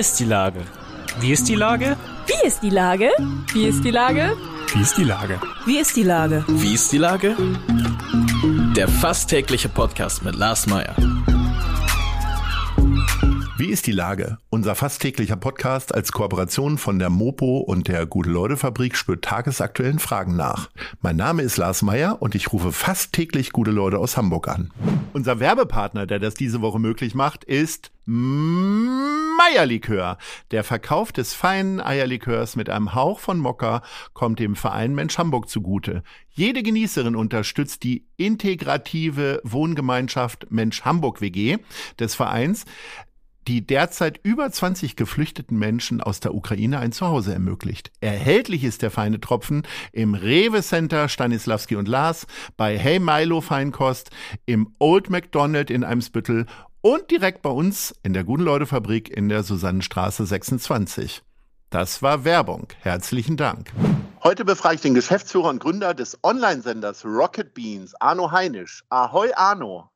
ist die Lage? Wie ist die Lage? Wie ist die Lage? Wie ist die Lage? Wie ist die Lage? Wie ist die Lage? Wie ist die Lage? Der fast tägliche Podcast mit Lars Meyer. Wie ist die Lage? Unser fast täglicher Podcast als Kooperation von der Mopo und der Gute-Leute-Fabrik spürt tagesaktuellen Fragen nach. Mein Name ist Lars Meyer und ich rufe fast täglich gute Leute aus Hamburg an. Unser Werbepartner, der das diese Woche möglich macht, ist Meierlikör. Der Verkauf des feinen Eierlikörs mit einem Hauch von Mokka kommt dem Verein Mensch Hamburg zugute. Jede Genießerin unterstützt die integrative Wohngemeinschaft Mensch Hamburg WG des Vereins die derzeit über 20 geflüchteten Menschen aus der Ukraine ein Zuhause ermöglicht. Erhältlich ist der feine Tropfen im Rewe Center Stanislavski und Lars, bei Hey Milo Feinkost, im Old McDonald in Eimsbüttel und direkt bei uns in der Guten Leute Fabrik in der Susannenstraße 26. Das war Werbung. Herzlichen Dank. Heute befrage ich den Geschäftsführer und Gründer des Online-Senders Rocket Beans, Arno Heinisch. Ahoi, Arno.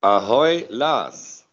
Ahoi, Lars.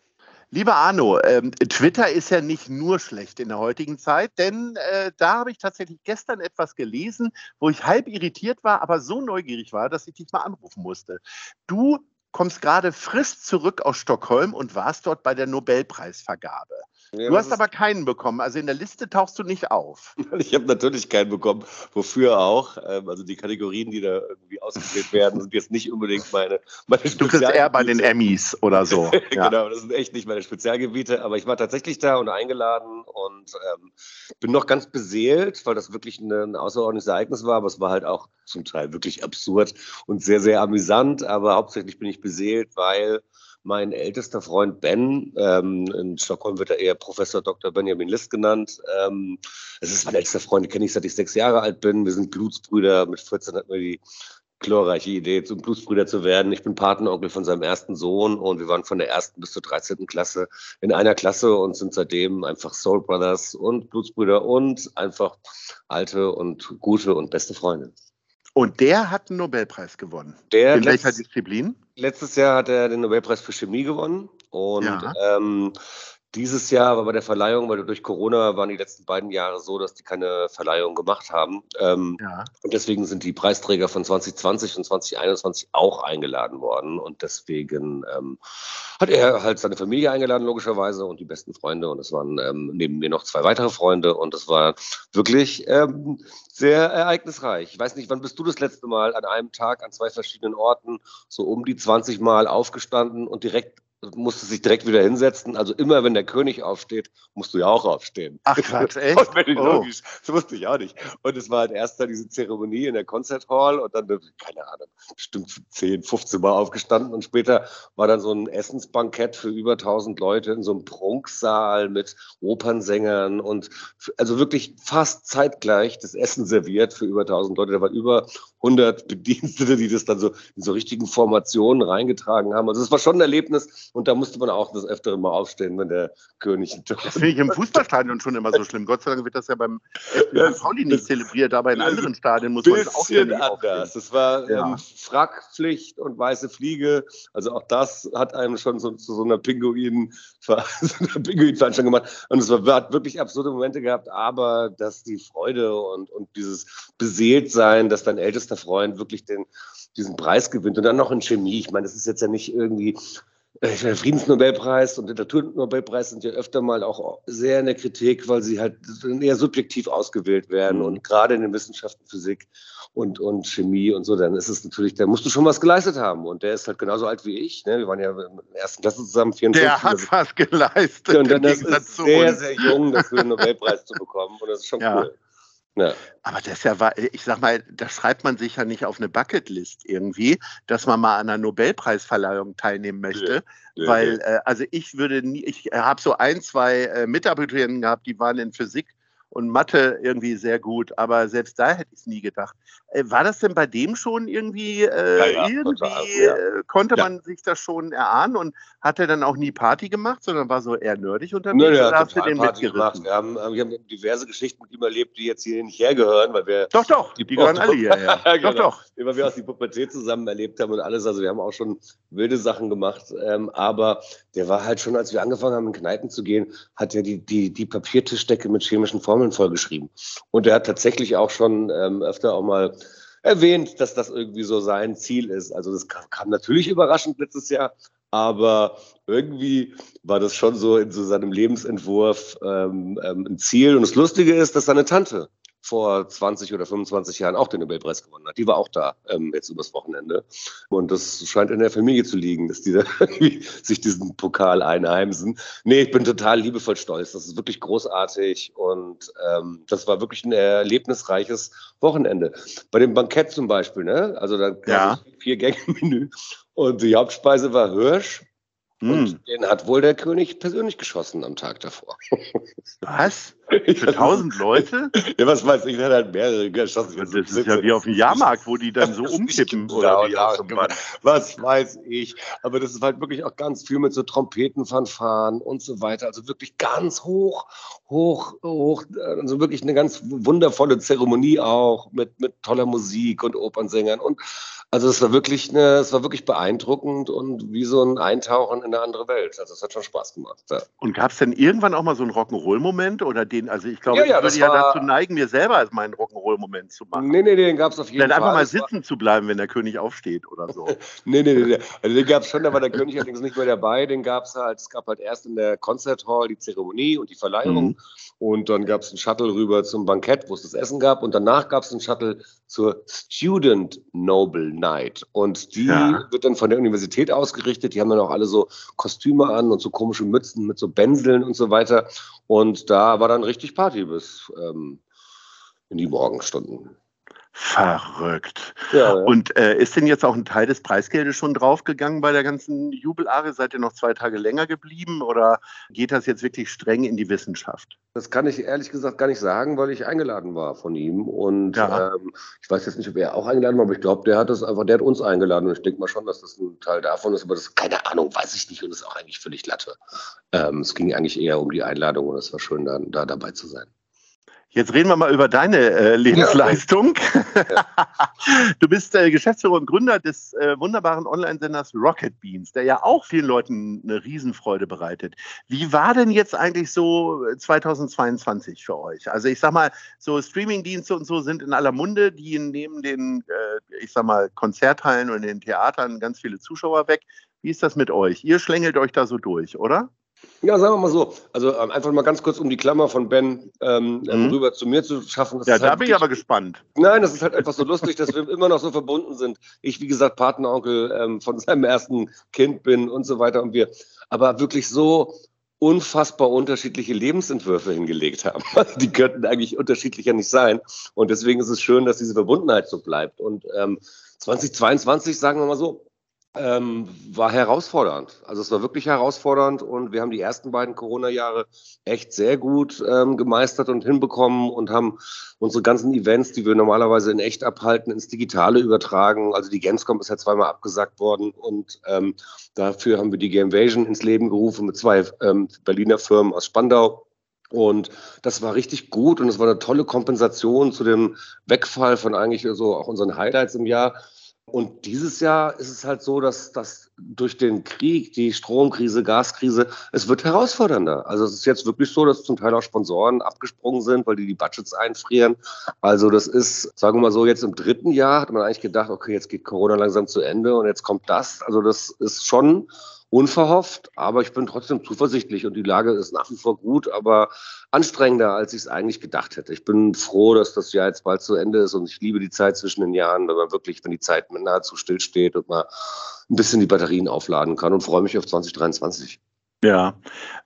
Lieber Arno, ähm, Twitter ist ja nicht nur schlecht in der heutigen Zeit, denn äh, da habe ich tatsächlich gestern etwas gelesen, wo ich halb irritiert war, aber so neugierig war, dass ich dich mal anrufen musste. Du kommst gerade frisch zurück aus Stockholm und warst dort bei der Nobelpreisvergabe. Ja, du hast aber keinen bekommen. Also in der Liste tauchst du nicht auf. Ich habe natürlich keinen bekommen. Wofür auch? Ähm, also die Kategorien, die da irgendwie ausgewählt werden, sind jetzt nicht unbedingt meine, meine Du bist eher bei den Emmys oder so. Ja. genau, das sind echt nicht meine Spezialgebiete. Aber ich war tatsächlich da und eingeladen und ähm, bin noch ganz beseelt, weil das wirklich ein, ein außerordentliches Ereignis war. Aber es war halt auch zum Teil wirklich absurd und sehr, sehr amüsant. Aber hauptsächlich bin ich beseelt, weil mein ältester Freund Ben, ähm, in Stockholm wird er eher Professor Dr. Benjamin List genannt. Ähm, es ist mein ältester Freund, den kenne ich seit ich sechs Jahre alt bin. Wir sind Blutsbrüder. Mit 14 hatten wir die glorreiche Idee, zum Blutsbrüder zu werden. Ich bin Patenonkel von seinem ersten Sohn und wir waren von der ersten bis zur 13. Klasse in einer Klasse und sind seitdem einfach Soul Brothers und Blutsbrüder und einfach alte und gute und beste Freunde. Und der hat einen Nobelpreis gewonnen. Der In welcher Disziplin? Letztes Jahr hat er den Nobelpreis für Chemie gewonnen. Und ja. ähm, dieses Jahr war bei der Verleihung, weil durch Corona waren die letzten beiden Jahre so, dass die keine Verleihung gemacht haben. Ähm, ja. Und deswegen sind die Preisträger von 2020 und 2021 auch eingeladen worden. Und deswegen ähm, hat er halt seine Familie eingeladen, logischerweise, und die besten Freunde. Und es waren ähm, neben mir noch zwei weitere Freunde. Und es war wirklich ähm, sehr ereignisreich. Ich weiß nicht, wann bist du das letzte Mal an einem Tag an zwei verschiedenen Orten so um die 20 Mal aufgestanden und direkt musste sich direkt wieder hinsetzen. Also immer, wenn der König aufsteht, musst du ja auch aufstehen. Ach Quatsch, echt? oh. Das wusste ich auch nicht. Und es war halt erst dann diese Zeremonie in der Concert Hall und dann, keine Ahnung, bestimmt 10, 15 Mal aufgestanden und später war dann so ein Essensbankett für über 1000 Leute in so einem Prunksaal mit Opernsängern und also wirklich fast zeitgleich das Essen serviert für über 1000 Leute. Da waren über 100 Bedienstete, die das dann so in so richtigen Formationen reingetragen haben. Also es war schon ein Erlebnis und da musste man auch das öftere mal aufstehen, wenn der König Das finde ich im Fußballstadion schon immer so schlimm. Gott sei Dank wird das ja beim ja, Pauli nicht zelebriert, aber in anderen Stadien muss man es auch anders. Aufstehen. Das war ja. ähm, Frackpflicht und weiße Fliege. Also auch das hat einem schon so, zu so einer Pinguin, so Pinguin-Veranstaltung gemacht. Und es war, hat wirklich absurde Momente gehabt, aber dass die Freude und, und dieses Beseeltsein, dass dein ältester Freund wirklich den, diesen Preis gewinnt und dann noch in Chemie. Ich meine, das ist jetzt ja nicht irgendwie der Friedensnobelpreis und Literaturnobelpreis sind ja öfter mal auch sehr in der Kritik, weil sie halt eher subjektiv ausgewählt werden mhm. und gerade in den Wissenschaften Physik und, und Chemie und so, dann ist es natürlich, da musst du schon was geleistet haben und der ist halt genauso alt wie ich, ne? wir waren ja in der ersten Klasse zusammen, 54. Der hat also, was geleistet. Und dann das ist sehr, sehr jung, dafür einen Nobelpreis zu bekommen und das ist schon ja. cool. Ja. Aber das ist ja, ich sag mal, das schreibt man sich ja nicht auf eine Bucketlist irgendwie, dass man mal an einer Nobelpreisverleihung teilnehmen möchte. Ja, ja, weil, äh, also ich würde nie, ich habe so ein, zwei äh, Mitarbeiterinnen gehabt, die waren in Physik und Mathe irgendwie sehr gut, aber selbst da hätte ich es nie gedacht. Äh, war das denn bei dem schon irgendwie, äh, Ja, ja, irgendwie total, ja. äh, konnte man sich das schon erahnen und hat er dann auch nie Party gemacht, sondern war so eher nerdig unterwegs Nö, der oder hast du den Party mitgerissen? Wir haben, wir haben diverse Geschichten mit ihm erlebt, die jetzt hier nicht hergehören, weil wir Doch, doch, die, Die- gehören alle hierher. Genau. Doch, doch. immer wir aus die Pubertät zusammen erlebt haben und alles. Also wir haben auch schon wilde Sachen gemacht. Ähm, aber der war halt schon, als wir angefangen haben, in Kneipen zu gehen, hat er die, die, die Papiertischdecke mit chemischen Formeln vollgeschrieben. Und er hat tatsächlich auch schon ähm, öfter auch mal erwähnt, dass das irgendwie so sein Ziel ist. Also das kam, kam natürlich überraschend letztes Jahr, aber irgendwie war das schon so in so seinem Lebensentwurf ähm, ähm, ein Ziel. Und das Lustige ist, dass seine Tante vor 20 oder 25 Jahren auch den Nobelpreis gewonnen hat. Die war auch da ähm, jetzt übers Wochenende. Und das scheint in der Familie zu liegen, dass die da sich diesen Pokal einheimsen. Nee, ich bin total liebevoll stolz. Das ist wirklich großartig und ähm, das war wirklich ein erlebnisreiches Wochenende. Bei dem Bankett zum Beispiel, ne? Also da gab Ja. es vier Gänge-Menü und die Hauptspeise war Hirsch. Hm. Und den hat wohl der König persönlich geschossen am Tag davor. Was? Für tausend Leute? Ja, was weiß ich, der hat halt mehrere geschossen. Das ist ja wie auf dem Jahrmarkt, wo die dann so umkippen. Oder wie ja, was weiß ich. Aber das ist halt wirklich auch ganz viel mit so Trompetenfanfaren und so weiter. Also wirklich ganz hoch, hoch, hoch. Also wirklich eine ganz wundervolle Zeremonie auch mit, mit toller Musik und Opernsängern. Und also es war wirklich eine, es war wirklich beeindruckend und wie so ein Eintauchen in eine andere Welt. Also es hat schon Spaß gemacht. Ja. Und gab es denn irgendwann auch mal so einen Rock'n'Roll-Moment? Oder den, also ich glaube, Ja, ja, ich würde ja war- dazu neigen, mir selber als meinen Rock'n'Roll-Moment zu machen. Nee, nee, den gab es auf jeden Fall. einfach mal war- sitzen zu bleiben, wenn der König aufsteht oder so. Nee, nee, nee, nee. Also den gab es schon, da war der König allerdings nicht mehr dabei. Den gab es halt, es gab halt erst in der Concert Hall die Zeremonie und die Verleihung. Mhm. Und dann gab es einen Shuttle rüber zum Bankett, wo es das Essen gab. Und danach gab es einen Shuttle zur Student Noble Night. Und die Ja. wird dann von der Universität ausgerichtet. Die haben dann auch alle so Kostüme an und so komische Mützen mit so Bänseln und so weiter. Und da war dann richtig Party bis ähm, in die Morgenstunden. Verrückt. Ja, ja. Und äh, ist denn jetzt auch ein Teil des Preisgeldes schon draufgegangen bei der ganzen Jubelare? Seid ihr noch zwei Tage länger geblieben oder geht das jetzt wirklich streng in die Wissenschaft? Das kann ich ehrlich gesagt gar nicht sagen, weil ich eingeladen war von ihm. Und Ja. ähm, ich weiß jetzt nicht, ob er auch eingeladen war, aber ich glaube, der hat das einfach, der hat uns eingeladen. Und ich denke mal schon, dass das ein Teil davon ist, aber das keine Ahnung, weiß ich nicht. Und das ist auch eigentlich völlig Latte. Ähm, es ging eigentlich eher um die Einladung und es war schön, da, da dabei zu sein. Jetzt reden wir mal über deine äh, Lebensleistung. du bist äh, Geschäftsführer und Gründer des äh, wunderbaren Online-Senders Rocket Beans, der ja auch vielen Leuten eine Riesenfreude bereitet. Wie war denn jetzt eigentlich so äh, 2022 für euch? Also ich sag mal, so Streamingdienste und so sind in aller Munde, die nehmen den, äh, ich sag mal, Konzerthallen und den Theatern ganz viele Zuschauer weg. Wie ist das mit euch? Ihr schlängelt euch da so durch, oder? Ja, sagen wir mal so. Also ähm, einfach mal ganz kurz um die Klammer von Ben ähm, ähm, Mhm. rüber zu mir zu schaffen. Das Ja, da halt bin ich aber gespannt. Nein, das ist halt einfach so lustig, dass wir immer noch so verbunden sind. Ich, wie gesagt, Patenonkel ähm, von seinem ersten Kind bin und so weiter und wir aber wirklich so unfassbar unterschiedliche Lebensentwürfe hingelegt haben. Die könnten eigentlich unterschiedlicher nicht sein. Und deswegen ist es schön, dass diese Verbundenheit so bleibt. Und ähm, 2022, sagen wir mal so, ähm, war herausfordernd. Also es war wirklich herausfordernd und wir haben die ersten beiden Corona-Jahre echt sehr gut ähm, gemeistert und hinbekommen und haben unsere ganzen Events, die wir normalerweise in echt abhalten, ins Digitale übertragen. Also die Gamescom ist ja zweimal abgesagt worden und ähm, dafür haben wir die Gamevasion ins Leben gerufen mit zwei ähm, Berliner Firmen aus Spandau. Und das war richtig gut und es war eine tolle Kompensation zu dem Wegfall von eigentlich so auch unseren Highlights im Jahr. Und dieses Jahr ist es halt so, dass, dass durch den Krieg, die Stromkrise, Gaskrise, es wird herausfordernder. Also es ist jetzt wirklich so, dass zum Teil auch Sponsoren abgesprungen sind, weil die die Budgets einfrieren. Also das ist, sagen wir mal so, jetzt im dritten Jahr hat man eigentlich gedacht, okay, jetzt geht Corona langsam zu Ende und jetzt kommt das. Also das ist schon unverhofft, aber ich bin trotzdem zuversichtlich und die Lage ist nach wie vor gut, aber anstrengender, als ich es eigentlich gedacht hätte. Ich bin froh, dass das Jahr jetzt bald zu Ende ist und ich liebe die Zeit zwischen den Jahren, wenn man wirklich, wenn die Zeit nahezu stillsteht und man ein bisschen die Batterien aufladen kann und freue mich auf 2023. Ja.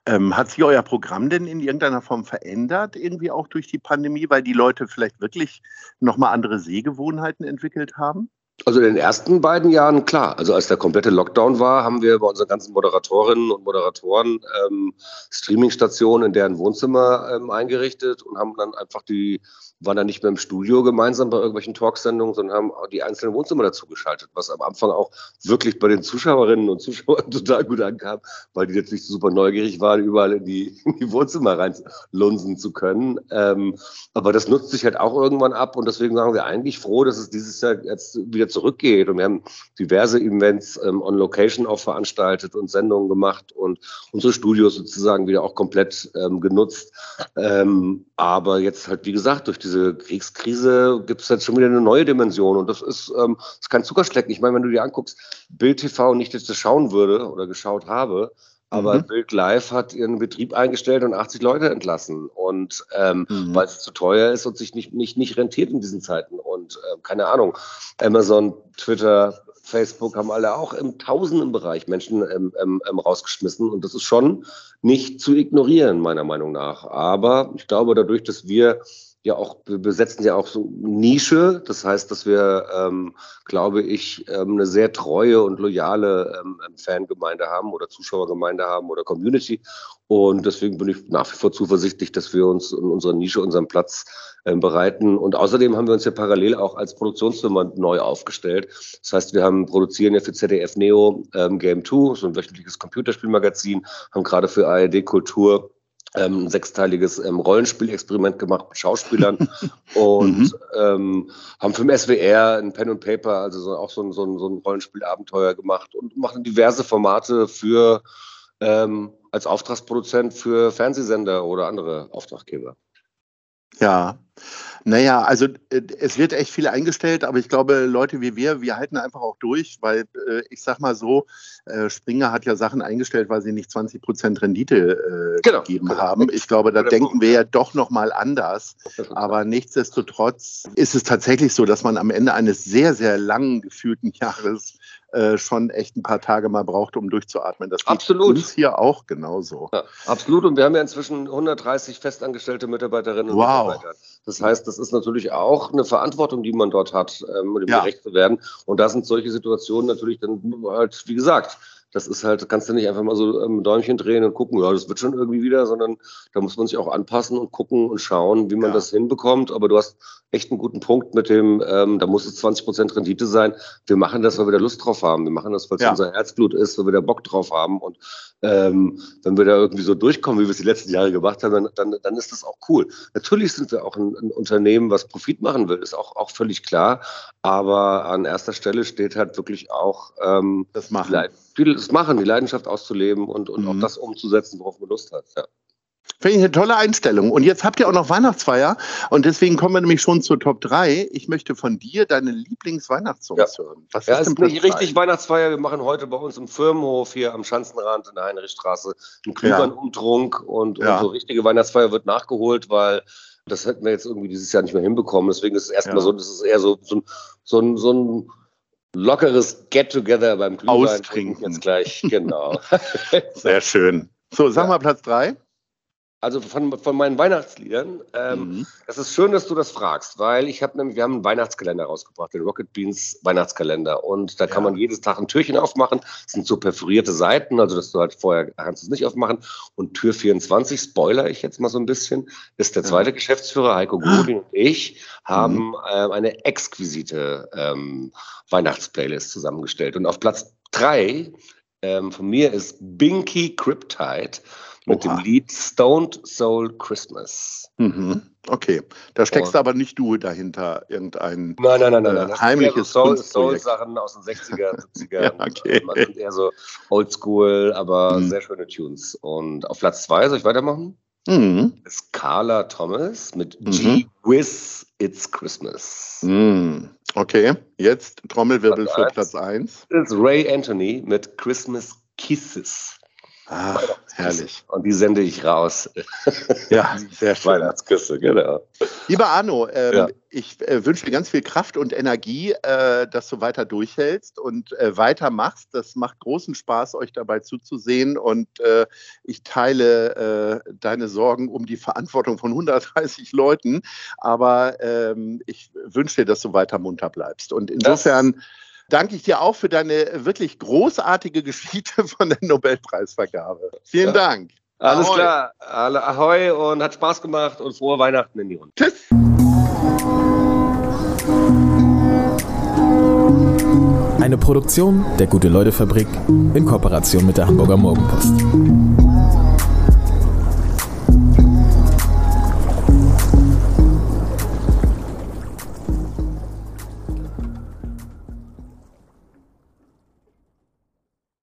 Ähm, hat sich euer Programm denn in irgendeiner Form verändert, irgendwie auch durch die Pandemie, weil die Leute vielleicht wirklich nochmal andere Sehgewohnheiten entwickelt haben? Also in den ersten beiden Jahren klar. Also als der komplette Lockdown war, haben wir bei unseren ganzen Moderatorinnen und Moderatoren ähm, Streamingstationen in deren Wohnzimmer ähm, eingerichtet und haben dann einfach die waren dann nicht mehr im Studio gemeinsam bei irgendwelchen Talksendungen, sondern haben die einzelnen Wohnzimmer dazu geschaltet, was am Anfang auch wirklich bei den Zuschauerinnen und Zuschauern total gut ankam, weil die jetzt nicht super neugierig waren, überall in die, in die Wohnzimmer reinlunsen zu können. Ähm, aber das nutzt sich halt auch irgendwann ab und deswegen sagen wir eigentlich froh, dass es dieses Jahr jetzt wieder zurückgeht und wir haben diverse Events ähm, on Location auch veranstaltet und Sendungen gemacht und unsere Studios sozusagen wieder auch komplett ähm, genutzt. Ähm, aber jetzt halt, wie gesagt, durch diese Kriegskrise gibt es jetzt schon wieder eine neue Dimension. Und das ist, ähm, das ist kein Zuckerschlecken. Ich meine, wenn du dir anguckst, Bild TV nicht jetzt das schauen würde oder geschaut habe, aber mhm. Bild Live hat ihren Betrieb eingestellt und 80 Leute entlassen. Und ähm, mhm. weil es zu teuer ist und sich nicht, nicht, nicht rentiert in diesen Zeiten. Äh, keine Ahnung, Amazon, Twitter, Facebook haben alle auch im Tausendenbereich Menschen ähm, ähm, rausgeschmissen. Und das ist schon nicht zu ignorieren, meiner Meinung nach. Aber ich glaube, dadurch, dass wir ja auch, wir besetzen ja auch so Nische. Das heißt, dass wir, ähm, glaube ich, ähm, eine sehr treue und loyale ähm, Fangemeinde haben oder Zuschauergemeinde haben oder Community. Und deswegen bin ich nach wie vor zuversichtlich, dass wir uns in unserer Nische unseren Platz ähm, bereiten. Und außerdem haben wir uns ja parallel auch als Produktionsfirma neu aufgestellt. Das heißt, wir haben produzieren ja für ZDF Neo ähm, Game 2, so ein wöchentliches Computerspielmagazin, haben gerade für ARD Kultur ähm, ein sechsteiliges ähm, Rollenspielexperiment gemacht mit Schauspielern und mhm. ähm, haben für den SWR ein Pen und Paper, also so, auch so ein, so ein, so ein Rollenspielabenteuer gemacht und machen diverse Formate für ähm, als Auftragsproduzent für Fernsehsender oder andere Auftraggeber. Ja, naja, also äh, es wird echt viel eingestellt, aber ich glaube, Leute wie wir, wir halten einfach auch durch, weil äh, ich sag mal so, äh, Springer hat ja Sachen eingestellt, weil sie nicht 20 Prozent Rendite äh, genau, gegeben genau. haben. Ich glaube, da denken wir ja doch nochmal anders. Aber nichtsdestotrotz ist es tatsächlich so, dass man am Ende eines sehr, sehr langen gefühlten Jahres äh, schon echt ein paar Tage mal braucht, um durchzuatmen. Das absolut. uns hier auch genauso. Ja, absolut. Und wir haben ja inzwischen 130 festangestellte Mitarbeiterinnen und wow. Mitarbeiter. Das heißt, das ist natürlich auch eine Verantwortung, die man dort hat, ähm, dem ja. gerecht zu werden. Und da sind solche Situationen natürlich dann halt, wie gesagt, das ist halt, kannst du nicht einfach mal so ähm, Däumchen drehen und gucken, ja, das wird schon irgendwie wieder, sondern da muss man sich auch anpassen und gucken und schauen, wie man ja. das hinbekommt. Aber du hast echt einen guten Punkt mit dem, ähm, da muss es 20 Prozent Rendite sein. Wir machen das, weil wir da Lust drauf haben. Wir machen das, weil es ja. unser Herzblut ist, weil wir da Bock drauf haben. Und ähm, wenn wir da irgendwie so durchkommen, wie wir es die letzten Jahre gemacht haben, dann, dann, dann ist das auch cool. Natürlich sind wir auch ein, ein Unternehmen, was Profit machen will, ist auch, auch völlig klar. Aber an erster Stelle steht halt wirklich auch ähm, das machen. Die, das machen, die Leidenschaft auszuleben und, und mhm. auch das umzusetzen, worauf man Lust hat. Ja. Finde ich eine tolle Einstellung. Und jetzt habt ihr auch noch Weihnachtsfeier. Und deswegen kommen wir nämlich schon zur Top 3. Ich möchte von dir deine Lieblingsweihnachtssongs ja. hören. Was ja, ist, ist nicht richtig Weihnachtsfeier. Wir machen heute bei uns im Firmenhof hier am Schanzenrand in der Heinrichstraße einen Glühweinumtrunk. Ja. Und, und so richtige Weihnachtsfeier wird nachgeholt, weil das hätten wir jetzt irgendwie dieses Jahr nicht mehr hinbekommen. Deswegen ist es erstmal ja. so, das ist eher so, so, so, ein, so ein lockeres Get-Together beim Glühwein. Austrinken. Jetzt gleich, genau. Sehr schön. So, sag mal Platz 3 also von, von meinen Weihnachtsliedern. Ähm, mhm. Das ist schön, dass du das fragst, weil ich habe nämlich, wir haben einen Weihnachtskalender rausgebracht, den Rocket Beans Weihnachtskalender. Und da kann ja. man jedes Tag ein Türchen aufmachen. Das sind so perforierte Seiten, also dass du halt vorher kannst es nicht aufmachen. Und Tür 24, spoiler ich jetzt mal so ein bisschen, ist der zweite ja. Geschäftsführer, Heiko Godin und ich, haben mhm. äh, eine exquisite ähm, Weihnachtsplaylist zusammengestellt. Und auf Platz drei ähm, von mir ist Binky Cryptide mit Oha. dem Lied Stoned Soul Christmas. Mhm. Okay, da steckst oh. aber nicht du dahinter, irgendein nein, nein, nein, nein, nein. Äh, heimliches Soul, Soul-Sachen aus den 60er, 70er. ja, okay. Man sind eher so oldschool, aber mhm. sehr schöne Tunes. Und auf Platz zwei soll ich weitermachen? Mhm. Ist Carla Thomas mit mhm. G Wiz It's Christmas. Mhm. Okay, jetzt Trommelwirbel Platz für Platz 1. Ist Ray Anthony mit Christmas Kisses. Ah, herrlich. Und die sende ich raus. Ja, sehr schön. Weihnachtsküsse, genau. Lieber Arno, ähm, Ja. ich äh, wünsche dir ganz viel Kraft und Energie, äh, dass du weiter durchhältst und äh, weitermachst. Das macht großen Spaß, euch dabei zuzusehen. Und äh, ich teile äh, deine Sorgen um die Verantwortung von 130 Leuten. Aber ähm, ich wünsche dir, dass du weiter munter bleibst. Und insofern danke ich dir auch für deine wirklich großartige Geschichte von der Nobelpreisvergabe. Vielen Ja. Dank. Alles Ahoi. klar. Alle Ahoi und hat Spaß gemacht und frohe Weihnachten in die Runde. Tschüss. Eine Produktion der Gute-Leute-Fabrik in Kooperation mit der Hamburger Morgenpost.